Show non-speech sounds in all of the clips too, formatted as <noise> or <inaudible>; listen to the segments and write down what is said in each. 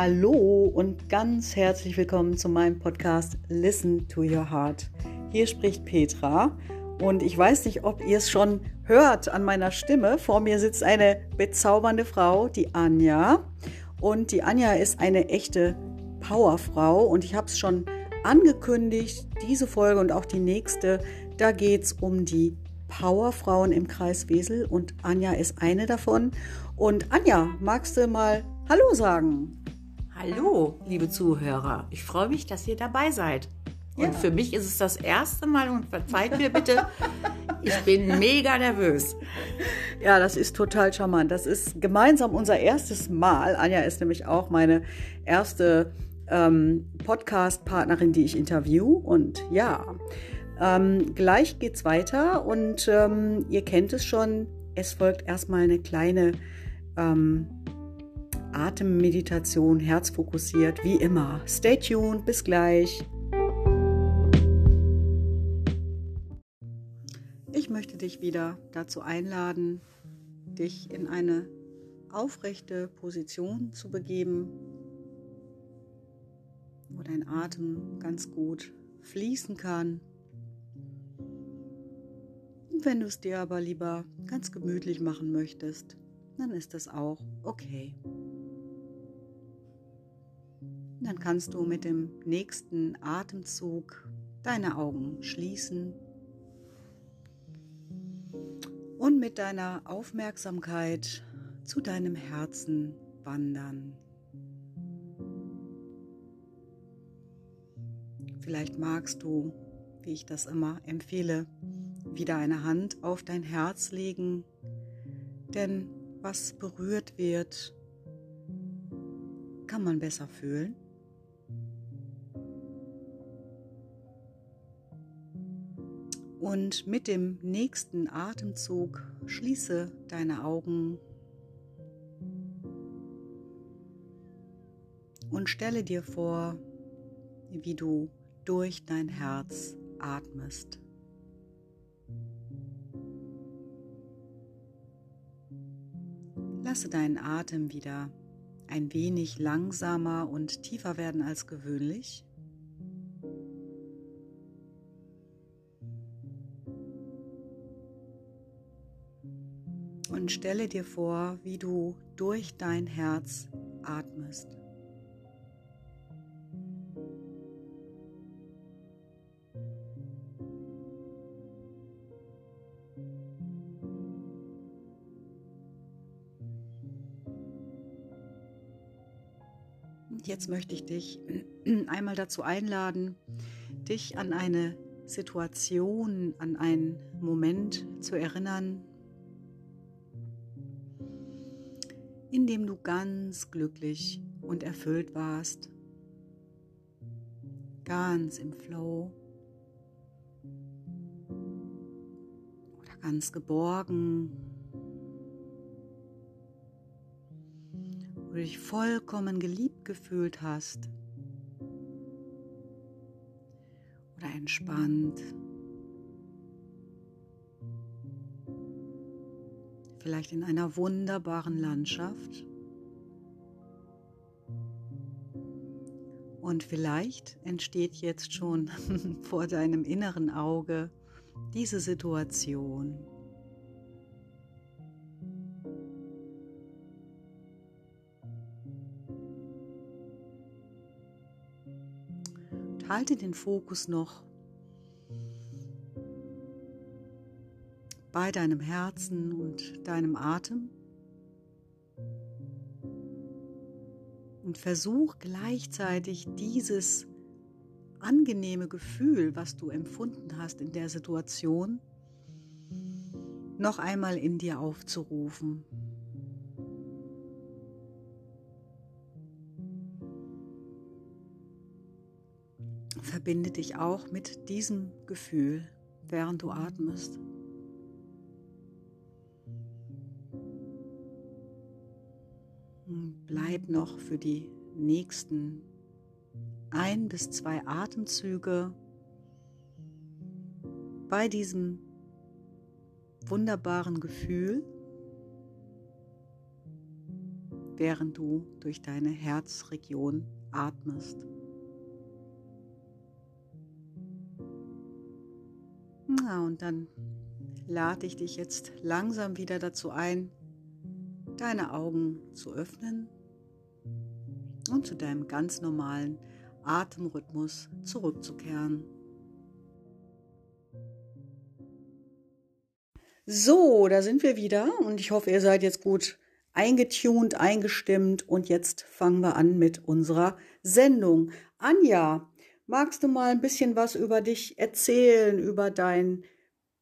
Hallo und ganz herzlich willkommen zu meinem Podcast Listen to Your Heart. Hier spricht Petra und ich weiß nicht, ob ihr es schon hört an meiner Stimme. Vor mir sitzt eine bezaubernde Frau, die Anja. Und die Anja ist eine echte Powerfrau und ich habe es schon angekündigt, diese Folge und auch die nächste, da geht es um die Powerfrauen im Kreis Wesel und Anja ist eine davon. Und Anja, magst du mal Hallo sagen? Hallo, liebe Zuhörer. Ich freue mich, dass ihr dabei seid. Und ja. für mich ist es das erste Mal und verzeiht mir bitte, ich bin mega nervös. Ja, das ist total charmant. Das ist gemeinsam unser erstes Mal. Anja ist nämlich auch meine erste ähm, Podcast-Partnerin, die ich interview. Und ja, ähm, gleich geht's weiter und ähm, ihr kennt es schon. Es folgt erstmal eine kleine ähm, Atemmeditation, herzfokussiert, wie immer. Stay tuned, bis gleich. Ich möchte dich wieder dazu einladen, dich in eine aufrechte Position zu begeben, wo dein Atem ganz gut fließen kann. Und wenn du es dir aber lieber ganz gemütlich machen möchtest, dann ist das auch okay. Dann kannst du mit dem nächsten Atemzug deine Augen schließen und mit deiner Aufmerksamkeit zu deinem Herzen wandern. Vielleicht magst du, wie ich das immer empfehle, wieder eine Hand auf dein Herz legen, denn was berührt wird, kann man besser fühlen. Und mit dem nächsten Atemzug schließe deine Augen und stelle dir vor, wie du durch dein Herz atmest. Lasse deinen Atem wieder ein wenig langsamer und tiefer werden als gewöhnlich. Und stelle dir vor, wie du durch dein Herz atmest. jetzt möchte ich dich <clears throat> einmal dazu einladen, dich an eine Situation, an einen Moment zu erinnern, in dem du ganz glücklich und erfüllt warst, ganz im Flow. Oder ganz geborgen. Du dich vollkommen geliebt gefühlt hast. Oder entspannt. Vielleicht in einer wunderbaren Landschaft. Und vielleicht entsteht jetzt schon <laughs> vor deinem inneren Auge diese Situation. halte den Fokus noch bei deinem Herzen und deinem Atem und versuch gleichzeitig dieses angenehme Gefühl, was du empfunden hast in der Situation, noch einmal in dir aufzurufen. verbinde dich auch mit diesem Gefühl, während du atmest. Bleib noch für die nächsten ein bis zwei Atemzüge bei diesem wunderbaren Gefühl während du durch deine Herzregion atmest. Na, und dann lade ich dich jetzt langsam wieder dazu ein, deine Augen zu öffnen und zu deinem ganz normalen Atemrhythmus zurückzukehren. So, da sind wir wieder und ich hoffe, ihr seid jetzt gut eingetunt, eingestimmt und jetzt fangen wir an mit unserer Sendung. Anja, magst du mal ein bisschen was über dich erzählen, über dein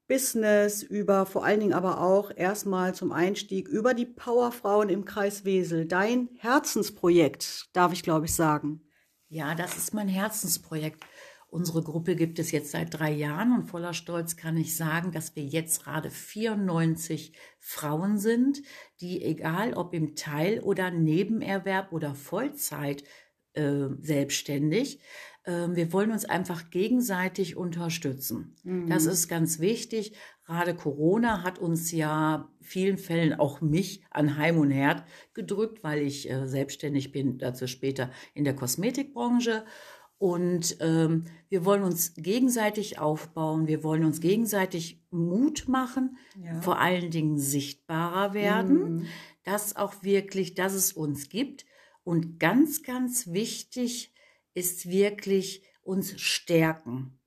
Business, über vor allen Dingen aber auch erstmal zum Einstieg über die Powerfrauen im Kreis Wesel, dein Herzensprojekt, darf ich glaube ich sagen. Ja, das ist mein Herzensprojekt. Unsere Gruppe gibt es jetzt seit drei Jahren und voller Stolz kann ich sagen, dass wir jetzt gerade 94 Frauen sind, die egal ob im Teil- oder Nebenerwerb oder Vollzeit äh, selbstständig, wir wollen uns einfach gegenseitig unterstützen. Mhm. Das ist ganz wichtig. Gerade Corona hat uns ja vielen Fällen auch mich an Heim und Herd gedrückt, weil ich äh, selbstständig bin, dazu später in der Kosmetikbranche. Und ähm, wir wollen uns gegenseitig aufbauen, wir wollen uns gegenseitig Mut machen, ja. vor allen Dingen sichtbarer werden, mhm. dass auch wirklich, dass es uns gibt. Und ganz, ganz wichtig ist wirklich uns stärken.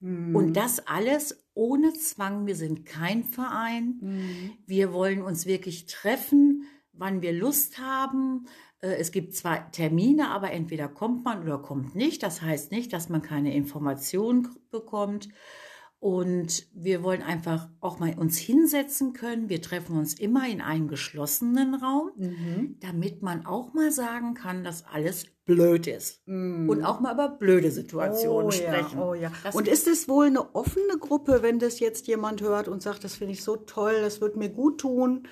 Mhm. Und das alles ohne Zwang. Wir sind kein Verein. Mhm. Wir wollen uns wirklich treffen, wann wir Lust haben. Äh, es gibt zwar Termine, aber entweder kommt man oder kommt nicht. Das heißt nicht, dass man keine Informationen bekommt. Und wir wollen einfach auch mal uns hinsetzen können. Wir treffen uns immer in einem geschlossenen Raum, mhm. damit man auch mal sagen kann, dass alles blöd ist. Mhm. Und auch mal über blöde Situationen oh, sprechen. Ja, oh ja. und ist es wohl eine offene Gruppe, wenn das jetzt jemand hört und sagt, das finde ich so toll, das wird mir gut tun?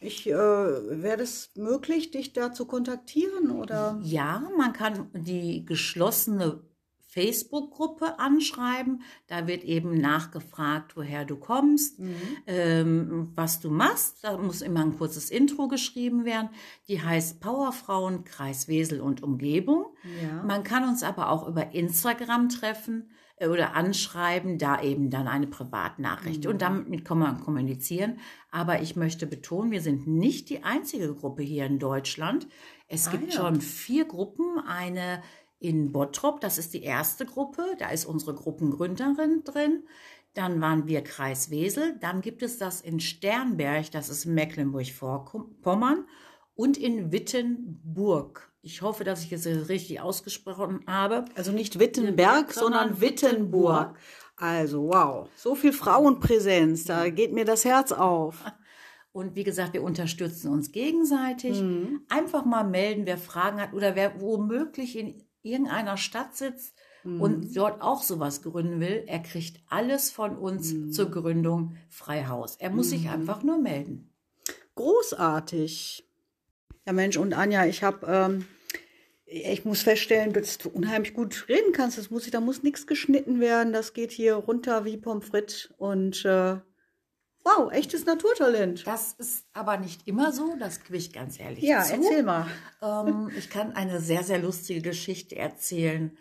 Ich äh, wäre das möglich, dich da zu kontaktieren oder? Ja, man kann die geschlossene Facebook-Gruppe anschreiben. Da wird eben nachgefragt, woher du kommst, mhm. ähm, was du machst. Da muss immer ein kurzes Intro geschrieben werden. Die heißt Powerfrauen Kreis Wesel und Umgebung. Ja. Man kann uns aber auch über Instagram treffen äh, oder anschreiben, da eben dann eine Privatnachricht. Mhm. Und damit kann man kommunizieren. Aber ich möchte betonen, wir sind nicht die einzige Gruppe hier in Deutschland. Es ah, gibt ja. schon vier Gruppen. Eine in Bottrop, das ist die erste Gruppe, da ist unsere Gruppengründerin drin. Dann waren wir Kreis Wesel. Dann gibt es das in Sternberg, das ist Mecklenburg-Vorpommern. Und in Wittenburg. Ich hoffe, dass ich es richtig ausgesprochen habe. Also nicht Wittenberg, sondern Wittenburg. Also wow, so viel Frauenpräsenz, da geht mir das Herz auf. <laughs> Und wie gesagt, wir unterstützen uns gegenseitig. Mhm. Einfach mal melden, wer Fragen hat oder wer womöglich in irgendeiner Stadt sitzt mhm. und dort auch sowas gründen will, er kriegt alles von uns mhm. zur Gründung Freihaus. Er muss mhm. sich einfach nur melden. Großartig. Ja, Mensch, und Anja, ich habe, ähm, ich muss feststellen, dass du unheimlich gut reden kannst. Das muss ich, da muss nichts geschnitten werden. Das geht hier runter wie Pommes frites und äh, Wow, echtes Naturtalent. Das ist aber nicht immer so, das gebe ich ganz ehrlich Ja, zu. erzähl mal. Ähm, ich kann eine sehr, sehr lustige Geschichte erzählen.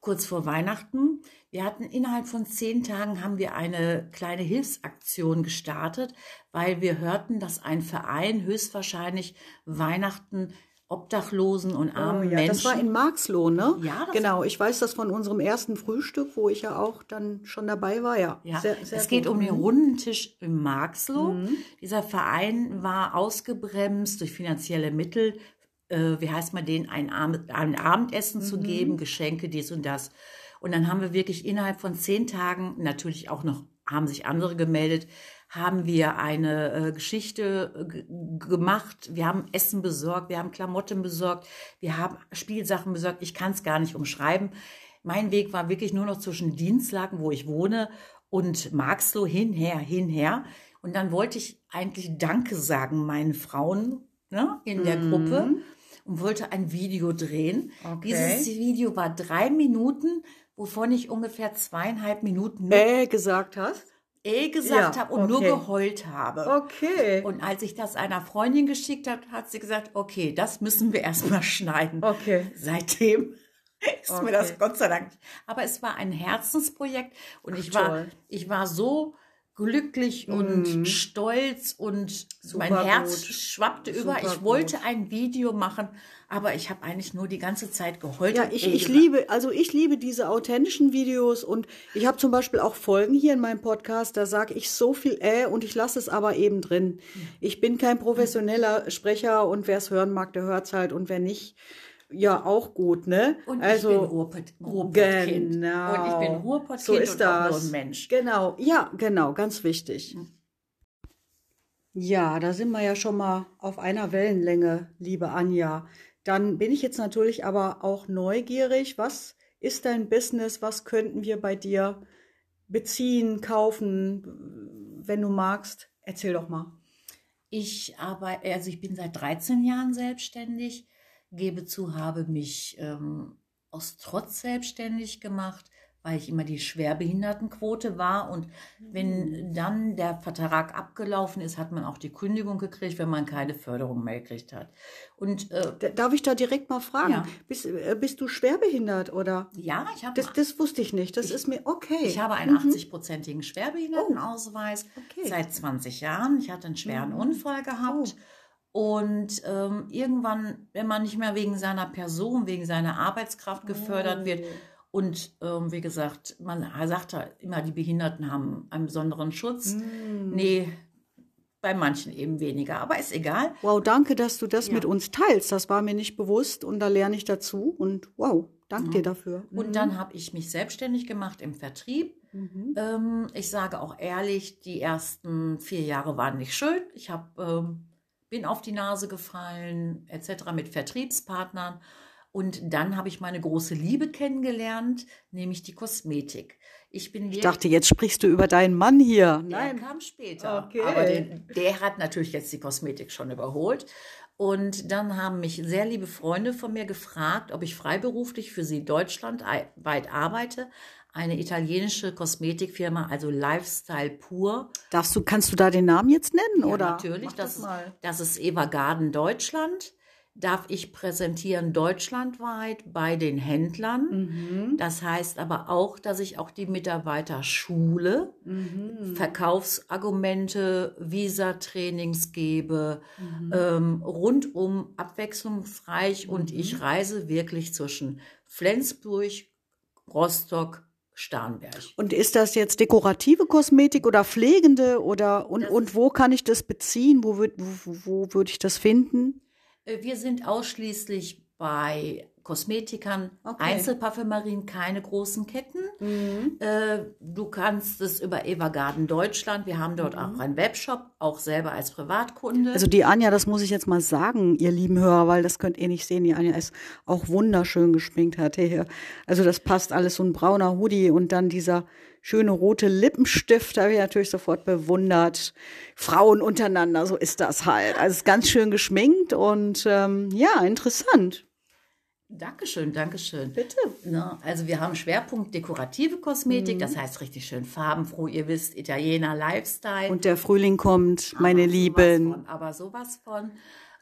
Kurz vor Weihnachten. Wir hatten innerhalb von zehn Tagen haben wir eine kleine Hilfsaktion gestartet, weil wir hörten, dass ein Verein höchstwahrscheinlich Weihnachten Obdachlosen und armen oh, ja. Menschen. Das war in Marxloh, ne? Ja. genau, ich weiß das von unserem ersten Frühstück, wo ich ja auch dann schon dabei war, ja. ja. Sehr, sehr es gut. geht um den runden Tisch im Marxloh. Mhm. Dieser Verein war ausgebremst durch finanzielle Mittel. Äh, wie heißt man den, ein, Abend, ein Abendessen mhm. zu geben, Geschenke, dies und das. Und dann haben wir wirklich innerhalb von zehn Tagen, natürlich auch noch, haben sich andere gemeldet, haben wir eine äh, Geschichte äh, gemacht, wir haben Essen besorgt, wir haben Klamotten besorgt, wir haben Spielsachen besorgt. Ich kann es gar nicht umschreiben. Mein Weg war wirklich nur noch zwischen Dienstlagen, wo ich wohne, und Marxloh hinher, hinher. Und dann wollte ich eigentlich Danke sagen meinen Frauen ne, in der mhm. Gruppe und wollte ein Video drehen. Okay. Dieses Video war drei Minuten, wovon ich ungefähr zweieinhalb Minuten äh, gesagt hast E gesagt Ja, habe und nur okay. geheult habe. Okay. Und als ich das einer Freundin geschickt habe, hat sie gesagt, okay, das müssen wir erstmal <laughs> schneiden. Okay. Seitdem <laughs> ist mir Okay. das Gott sei Dank. Aber es war ein Herzensprojekt und ich war, toll. ich war so glücklich und Mhm. stolz und mein Super Herz gut. schwappte über. Super Ich wollte gut. ein Video machen, aber ich habe eigentlich nur die ganze Zeit geheult. Ja, ich, ich liebe, also ich liebe diese authentischen Videos und ich habe zum Beispiel auch Folgen hier in meinem Podcast, da sage ich so viel äh und ich lasse es aber eben drin. Ich bin kein professioneller Sprecher und wer es hören mag, der hört es halt und wer nicht, ja auch gut, ne? Und also, ich bin Ruhrpott, Ruhrpottkind. Genau. Und ich bin Ruhrpottkind so ist und das. auch nur ein Mensch. Genau, ja, genau, ganz wichtig. Hm. Ja, da sind wir ja schon mal auf einer Wellenlänge, liebe Anja. Dann bin ich jetzt natürlich aber auch neugierig. Was ist dein Business? Was könnten wir bei dir beziehen, kaufen, wenn du magst? Erzähl doch mal. Ich arbeite, also ich bin seit 13 Jahren selbstständig, gebe zu, habe mich ähm, aus Trotz selbstständig gemacht, weil ich immer die Schwerbehindertenquote war. Und wenn dann der Vertrag abgelaufen ist, hat man auch die Kündigung gekriegt, wenn man keine Förderung mehr gekriegt hat. Und äh, Darf ich da direkt mal fragen? Ja. Bist, äh, bist du schwerbehindert oder? ja, ich habe Das, das wusste ich nicht. Das ist mir okay. Ich habe einen Mhm. 80-prozentigen Schwerbehindertenausweis Okay. Mhm. seit 20 Jahren. Ich hatte einen schweren Unfall gehabt. Und ähm, irgendwann, wenn man nicht mehr wegen seiner Person, wegen seiner Arbeitskraft gefördert wird, Oh. und ähm, wie gesagt, man sagt ja immer, die Behinderten haben einen besonderen Schutz. Mhm. Nee, bei manchen eben weniger, aber ist egal. Wow, danke, dass du das Ja. mit uns teilst. Das war mir nicht bewusst und da lerne ich dazu. Und wow, danke dir dafür. Und dann habe ich mich selbstständig gemacht im Vertrieb. Mhm. Ähm, ich sage auch ehrlich, die ersten vier Jahre waren nicht schön. Ich hab, ähm, bin auf die Nase gefallen, etc. mit Vertriebspartnern. Und dann habe ich meine große Liebe kennengelernt, nämlich die Kosmetik. Ich bin Ich dachte, jetzt sprichst du über deinen Mann hier. der Nein. kam später. Okay. Aber den, der hat natürlich jetzt die Kosmetik schon überholt. Und dann haben mich sehr liebe Freunde von mir gefragt, ob ich freiberuflich für sie deutschlandweit arbeite. Eine italienische Kosmetikfirma, also Lifestyle pur. Darfst du, kannst du da den Namen jetzt nennen, Ja, oder? natürlich. Das, das mal. das ist Eva Garden Deutschland. Darf ich präsentieren deutschlandweit bei den Händlern. Mhm. Das heißt aber auch, dass ich auch die Mitarbeiter schule, Mhm. Verkaufsargumente, Visa-Trainings gebe, Mhm. ähm, rundum abwechslungsreich und Mhm. ich reise wirklich zwischen Flensburg, Rostock, Starnberg. Und ist das jetzt dekorative Kosmetik oder pflegende oder und, Das und wo kann ich das beziehen? Wo würde wo, wo würde ich das finden? Äh, Wir sind ausschließlich bei Kosmetikern, Okay. Einzelparfümerien, keine großen Ketten. Äh, du kannst es über Eva Garden Deutschland, wir haben dort auch einen Webshop, auch selber als Privatkunde. Also die Anja, das muss ich jetzt mal sagen, ihr lieben Hörer, weil das könnt ihr nicht sehen. Die Anja ist auch wunderschön geschminkt hat hier. Also das passt alles so ein brauner Hoodie und dann dieser schöne rote Lippenstift, habe ich natürlich sofort bewundert. Frauen untereinander, so ist das halt. Also es ist ganz schön geschminkt und ähm, ja, interessant. Dankeschön, Dankeschön. Bitte. Na, also wir haben Schwerpunkt dekorative Kosmetik, das heißt richtig schön farbenfroh. Ihr wisst, Italiener Lifestyle. Und der Frühling kommt, meine Aber sowas Lieben. Von, aber sowas von.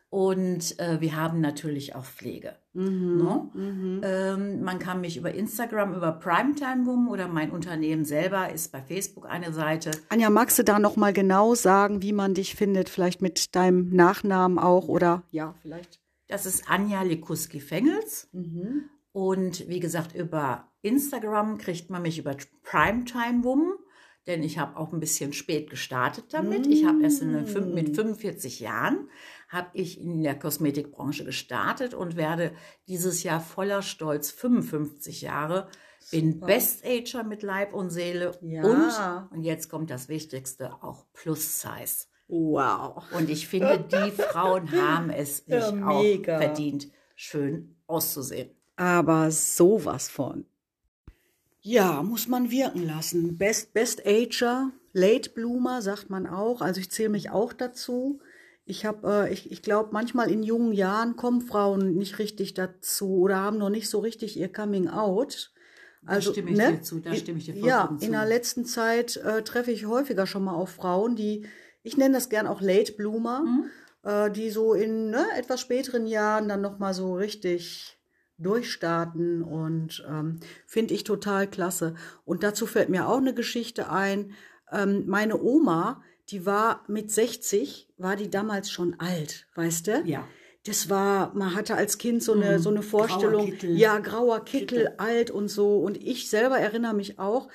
Und äh, wir haben natürlich auch Pflege. Mhm, Ne? Ähm, man kann mich über Instagram, über Primetime Woman oder mein Unternehmen selber ist bei Facebook eine Seite. Anja, magst du da noch mal genau sagen, wie man dich findet? Vielleicht mit deinem Nachnamen auch oder ja, vielleicht. Das ist Anja Likuski-Fengels. Und wie gesagt, über Instagram kriegt man mich über Primetime Woman, denn ich habe auch ein bisschen spät gestartet damit. Ich habe erst in den fün- mit 45 Jahren habe ich in der Kosmetikbranche gestartet und werde dieses Jahr voller Stolz 55 Jahre. Bin Best Ager mit Leib und Seele Ja. und, und jetzt kommt das Wichtigste, auch Plus Size. Wow. Und ich finde, die Frauen <laughs> haben es sich Ja, auch mega. verdient, schön auszusehen. Aber sowas von. Ja, muss man wirken lassen. Best, Best Ager, Late Bloomer sagt man auch. Also ich zähle mich auch dazu. Ich habe, äh, ich, ich glaube, manchmal in jungen Jahren kommen Frauen nicht richtig dazu oder haben noch nicht so richtig ihr Coming Out. Also, da stimme ich ne? dir zu, da stimme ich dir vollkommen Ja, zu. in der letzten Zeit äh, treffe ich häufiger schon mal auf Frauen, die, ich nenne das gern auch Late Bloomer, Mhm. äh, die so in ne, etwas späteren Jahren dann nochmal so richtig durchstarten und ähm, finde ich total klasse. Und dazu fällt mir auch eine Geschichte ein. Ähm, meine Oma, die war mit 60, war die damals schon alt, weißt du? Ja. Das war, man hatte als Kind so eine, Mhm. so eine Grauer Vorstellung, Kittel. ja, grauer Kittel, Kittel. alt und so. Und ich selber erinnere mich auch,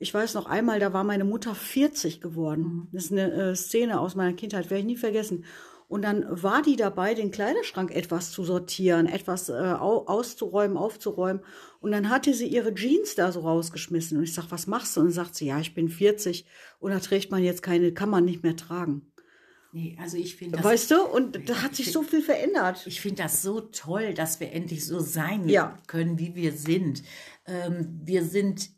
ich weiß noch einmal, da war meine Mutter 40 geworden. Mhm. Das ist eine äh, Szene aus meiner Kindheit, werde ich nie vergessen. Und dann war die dabei, den Kleiderschrank etwas zu sortieren, etwas äh, au auszuräumen, aufzuräumen. Und dann hatte sie ihre Jeans da so rausgeschmissen. Und ich sag, was machst du? Und dann sagt sie, ja, ich bin 40 und da trägt man jetzt keine, kann man nicht mehr tragen. Nee, also ich finde das, Weißt du? Und da hat sich so viel verändert. ich finde das so toll, dass wir endlich so sein Ja. können, wie wir sind. Ähm, wir sind,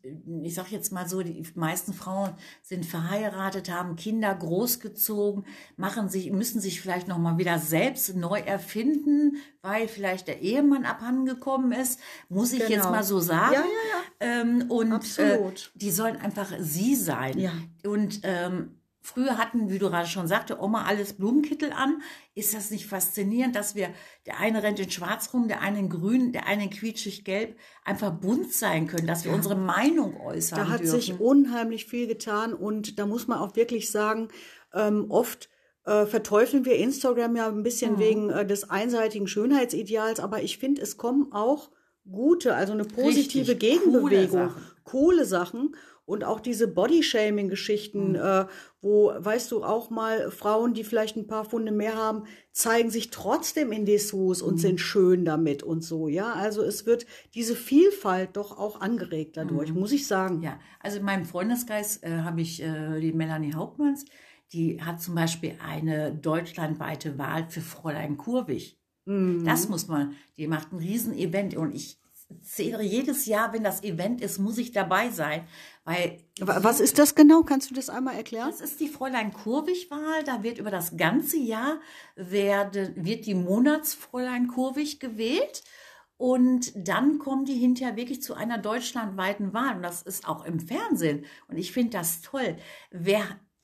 ich sag jetzt mal so, die meisten Frauen sind verheiratet, haben Kinder großgezogen, machen sich, müssen sich vielleicht noch mal wieder selbst neu erfinden, weil vielleicht der Ehemann abhandengekommen ist, muss ich jetzt Genau. mal so sagen. Ja, ja, Ähm, und Absolut. Äh, die sollen einfach sie sein. Ja. Und ähm, früher hatten, wie du gerade schon sagte, Oma alles Blumenkittel an. Ist das nicht faszinierend, dass wir, der eine rennt in schwarz rum, der eine in grün, der eine in quietschig gelb, einfach bunt sein können, dass wir unsere Meinung äußern Da hat dürfen. sich unheimlich viel getan und da muss man auch wirklich sagen, ähm, oft äh, verteufeln wir Instagram ja ein bisschen Mhm. wegen äh, des einseitigen Schönheitsideals, aber ich finde, es kommen auch gute, also eine positive Richtig, Gegenbewegung, coole coole Sachen. Und auch diese Body-Shaming-Geschichten, äh, wo, weißt du, auch mal Frauen, die vielleicht ein paar Funde mehr haben, zeigen sich trotzdem in Dessous und sind schön damit und so, ja. Also es wird diese Vielfalt doch auch angeregt dadurch, muss ich sagen. Ja, also in meinem Freundeskreis äh, habe ich äh, die Melanie Hauptmanns, die hat zum Beispiel eine deutschlandweite Wahl für Fräulein Kurwig. Mhm. Das muss man, die macht ein Riesen-Event und ich jedes Jahr, wenn das Event ist, muss ich dabei sein, weil Wa- Was ist das genau? Kannst du das einmal erklären? das ist die Fräulein Kurwig-Wahl. Da wird über das ganze Jahr werde, wird die Monatsfräulein Kurwig gewählt. Und dann kommen die hinterher wirklich zu einer deutschlandweiten Wahl. Und das ist auch im Fernsehen. Und ich finde das toll. Wer,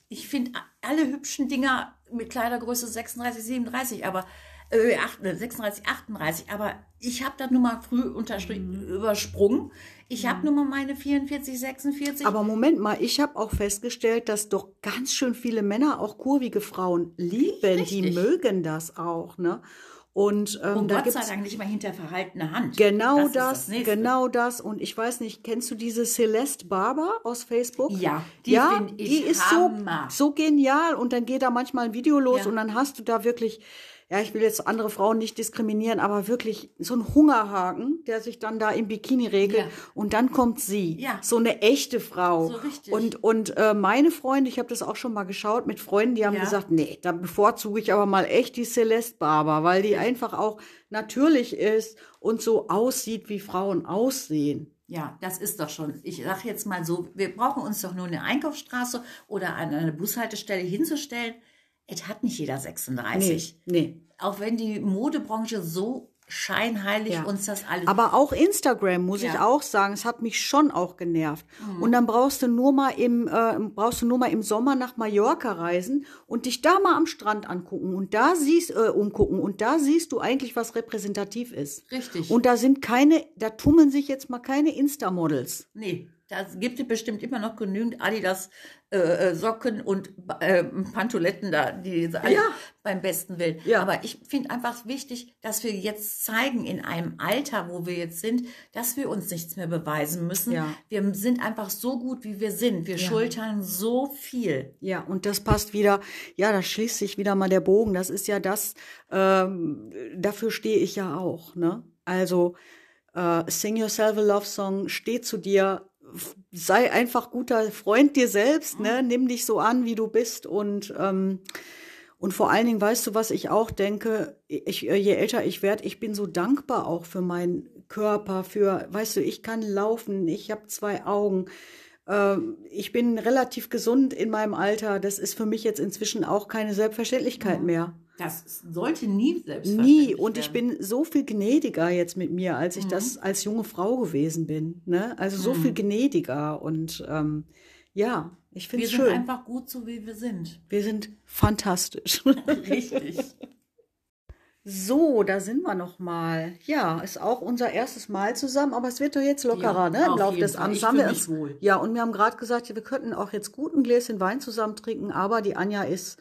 ich finde alle hübschen Dinger mit Kleidergröße 36, 37, aber äh, 8, 36, 38, aber ich habe das nun mal früh unterstrich- übersprungen. Ich habe nun mal meine 44, 46. Aber Moment mal, ich habe auch festgestellt, dass doch ganz schön viele Männer auch kurvige Frauen lieben. Die Richtig. mögen das auch, ne? Und ähm, Und da Gott sei Dank nicht mal hinter verhaltener Hand. genau das. das, genau das. Und ich weiß nicht, kennst du diese Celeste Barber aus Facebook? Ja, die ja, find ich die ist Hammer. so so genial. Und dann geht da manchmal ein Video los Ja. und dann hast du da wirklich ja, ich will jetzt andere Frauen nicht diskriminieren, aber wirklich so ein Hungerhaken, der sich dann da im Bikini regelt Ja. und dann kommt sie, Ja. so eine echte Frau. So richtig. Und und äh, meine Freunde, ich habe das auch schon mal geschaut mit Freunden, die haben Ja. gesagt, nee, da bevorzuge ich aber mal echt die Celeste Barber, weil die einfach auch natürlich ist und so aussieht, wie Frauen aussehen. Ja, das ist doch schon. Ich sage jetzt mal so, wir brauchen uns doch nur eine Einkaufsstraße oder an eine Bushaltestelle hinzustellen. Es hat nicht jeder 36. nee. Auch wenn die Modebranche so scheinheilig Ja. uns das alles. Aber auch Instagram, muss ich Ja. Mhm. auch sagen, es hat mich schon auch genervt. Und dann brauchst du nur mal im, äh, brauchst du nur mal im Sommer nach Mallorca reisen und dich da mal am Strand angucken und da siehst, äh, umgucken und da siehst du eigentlich, was repräsentativ ist. Richtig. Und da sind keine, da tummeln sich jetzt mal keine Insta-Models. Nee, da gibt es bestimmt immer noch genügend Adidas äh, äh, Socken und äh, Pantoletten da, die alle Ja. beim besten Willen. Ja. Aber ich finde einfach wichtig, dass wir jetzt zeigen in einem Alter, wo wir jetzt sind, dass wir uns nichts mehr beweisen müssen. Ja. Wir sind einfach so gut, wie wir sind. Wir schultern so viel. Ja, und das passt wieder, ja, da schließt sich wieder mal der Bogen. Das ist ja das, ähm, dafür stehe ich ja auch, ne? Also, äh, Sing Yourself a Love Song, steh zu dir, sei einfach guter Freund dir selbst, ne? Nimm dich so an, wie du bist und, ähm, und vor allen Dingen, weißt du, was ich auch denke, ich, äh, je älter ich werde, ich bin so dankbar auch für meinen Körper, für, weißt du, ich kann laufen, ich habe zwei Augen, ähm, ich bin relativ gesund in meinem Alter. Das ist für mich jetzt inzwischen auch keine Selbstverständlichkeit mehr. Das sollte nie selbstverständlich Nie. Und ich bin so viel gnädiger jetzt mit mir, als ich das als junge Frau gewesen bin. Ne? Also so viel gnädiger. Und ähm, ja, ich finde Wir es sind schön. einfach gut so, wie wir sind. wir sind fantastisch. <laughs> <laughs> Richtig. So, da sind wir noch mal. Ja, ist auch unser erstes Mal zusammen, aber es wird doch jetzt lockerer, Ja, ne? Im auf Laufe des. Abends haben wir uns. wohl. Ja, und wir haben gerade gesagt, wir könnten auch jetzt gut ein Gläschen Wein zusammen trinken, aber die Anja ist,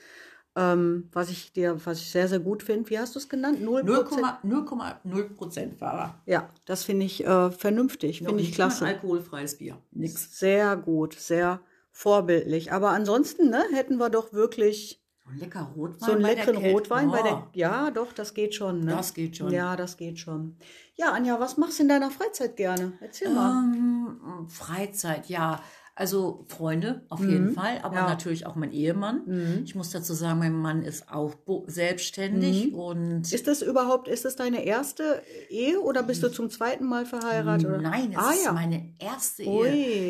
ähm, was ich dir, was ich sehr, sehr gut finde, wie hast du es genannt? Null Prozent. 0,0 Prozent Fahrer. Ja, das finde ich äh, vernünftig, finde ich klasse. Alkoholfreies Bier. Nix. Sehr gut, sehr vorbildlich. Aber ansonsten, ne, hätten wir doch wirklich So ein lecker Rotwein. so einen leckeren. Rotwein bei Oh, der. Ja, doch, das geht schon. Ne? Das geht schon. Ja, das geht schon. Ja, Anja, was machst du in deiner Freizeit gerne? Erzähl mal. Ähm, Freizeit, ja. Also Freunde auf jeden Fall, aber Mhm. Ja. Mhm. natürlich auch mein Ehemann. Ich muss dazu sagen, mein Mann ist auch selbstständig und Mhm. Ist das überhaupt, ist das deine erste Ehe oder bist du zum zweiten Mal verheiratet? Oder? nein, es ah, ist ja. meine erste Ehe.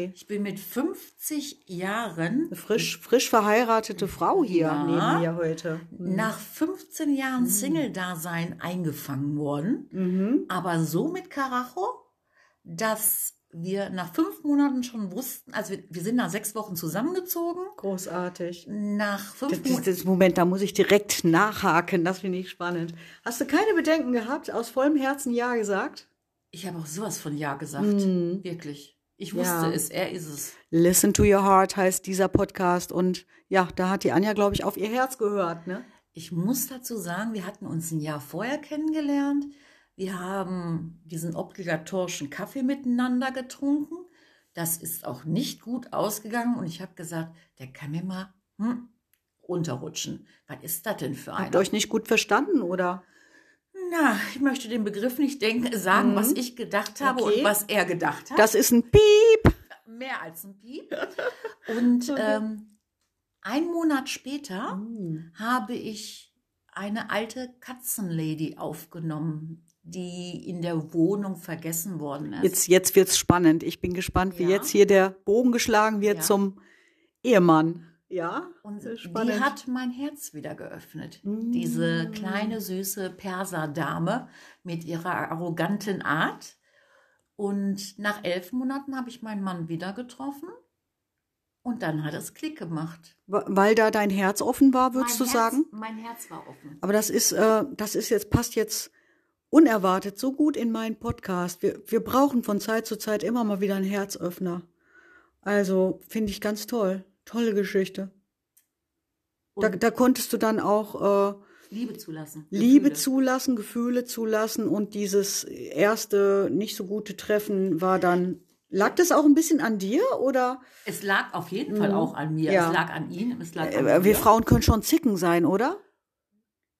Ui. Ich bin mit 50 Jahren Eine frisch, frisch verheiratete Frau hier Ja. neben mir heute. nach 15 Mhm. Jahren Single-Dasein eingefangen worden, Mhm. aber so mit Karacho, dass wir nach fünf Monaten schon wussten, also wir, wir sind nach sechs Wochen zusammengezogen. Großartig. Nach fünf Monaten. Moment, da muss ich direkt nachhaken. Das finde ich spannend. Hast du keine Bedenken gehabt? Aus vollem Herzen Ja gesagt? Ich habe auch sowas von Ja gesagt. Wirklich. Ich wusste. Ja. es, er ist es. Listen to Your Heart heißt dieser Podcast. Und ja, da hat die Anja, glaube ich, auf ihr Herz gehört. Ne? Ich muss dazu sagen, wir hatten uns ein Jahr vorher kennengelernt. Wir haben diesen obligatorischen Kaffee miteinander getrunken. Das ist auch nicht gut ausgegangen und ich habe gesagt, der kann mir mal hm, runterrutschen. Was ist das denn für Habt einer? ihr euch nicht gut verstanden, oder? Na, ich möchte den Begriff nicht denken, sagen, was ich gedacht habe Mhm. Okay. und was er gedacht hat. Das ist ein Piep. Mehr als ein Piep. Und <laughs> ähm, ein Monat später Mm. habe ich eine alte Katzenlady aufgenommen, die in der Wohnung vergessen worden ist. Jetzt, jetzt wird's spannend. Ich bin gespannt, wie Ja. jetzt hier der Bogen geschlagen wird Ja. zum Ehemann. Ja, Und die hat mein Herz wieder geöffnet. Diese kleine, süße Perserdame mit ihrer arroganten Art. Und nach elf Monaten habe ich meinen Mann wieder getroffen. Und dann hat es Klick gemacht. Weil da dein Herz offen war, würdest mein du Herz, sagen? Mein Herz war offen. Aber das ist, äh, das ist jetzt, passt jetzt unerwartet so gut in meinen Podcast. Wir, wir brauchen von Zeit zu Zeit immer mal wieder einen Herzöffner. Also finde ich ganz toll. Tolle Geschichte. Da, da konntest du dann auch äh, Liebe zulassen. Liebe Gefühle. zulassen, Gefühle zulassen und dieses erste nicht so gute Treffen war dann. Lag das auch ein bisschen an dir oder? Es lag auf jeden Fall auch an mir. Mhm. Ja. Es lag an ihm, es lag an Äh, mir. wir Frauen können schon zicken sein, oder?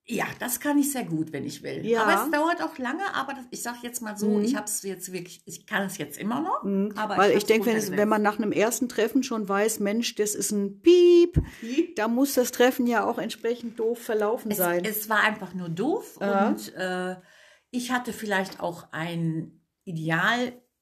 Ja, das kann ich sehr gut, wenn ich will. Ja. Mhm. Aber es dauert auch lange, aber das, ich sage jetzt mal so, ich habe es jetzt wirklich, ich kann es jetzt immer noch. Aber Weil ich, hab's denke, wenn, es- wenn man nach einem ersten Treffen schon weiß, Mensch, das ist ein Piep, da muss das Treffen ja auch entsprechend doof verlaufen es, sein. es war einfach nur doof und äh, ich hatte vielleicht auch ein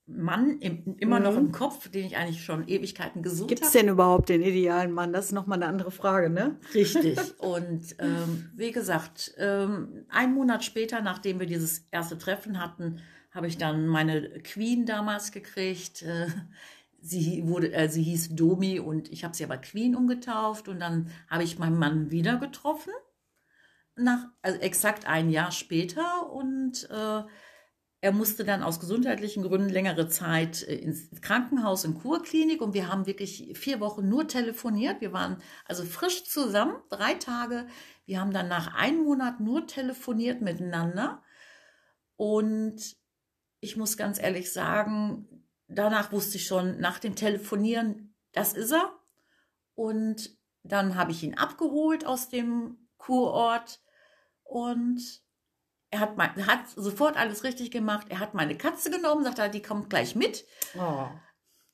Idealmann im, immer noch im Kopf, den ich eigentlich schon Ewigkeiten gesucht Gibt es habe. denn überhaupt den idealen Mann? Das ist nochmal eine andere Frage, ne? Richtig. <laughs> Und ähm, wie gesagt, ähm, ein Monat später, nachdem wir dieses erste Treffen hatten, habe ich dann meine Queen damals gekriegt. Äh, sie wurde, äh, sie hieß Domi und ich habe sie aber Queen umgetauft. Und dann habe ich meinen Mann wieder getroffen, nach also exakt ein Jahr später. Und äh, er musste dann aus gesundheitlichen Gründen längere Zeit äh, ins Krankenhaus, in Kurklinik und wir haben wirklich vier Wochen nur telefoniert. Wir waren also frisch zusammen, drei Tage. Wir haben dann nach einem Monat nur telefoniert miteinander und ich muss ganz ehrlich sagen, danach wusste ich schon nach dem Telefonieren, das ist er. Und dann habe ich ihn abgeholt aus dem Kurort und er hat, mein, hat sofort alles richtig gemacht. Er hat meine Katze genommen, sagt er, die kommt gleich mit.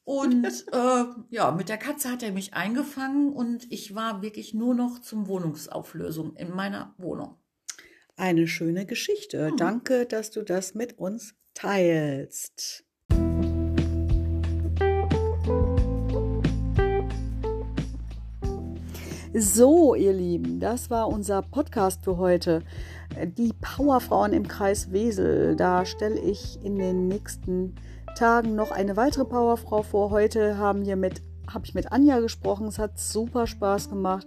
Und <laughs> äh, ja, mit der Katze hat er mich eingefangen und ich war wirklich nur noch zum Wohnungsauflösung in meiner Wohnung. Eine schöne Geschichte. Danke, dass du das mit uns teilst. So, ihr Lieben, das war unser Podcast für heute. Die Powerfrauen im Kreis Wesel. Da stelle ich in den nächsten Tagen noch eine weitere Powerfrau vor. Heute haben wir mit habe ich mit Anja gesprochen. Es hat super Spaß gemacht,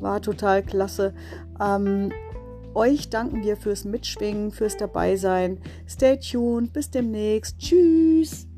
war total klasse. Ähm, euch danken wir fürs Mitschwingen, fürs Dabeisein. Stay tuned, bis demnächst. Tschüss.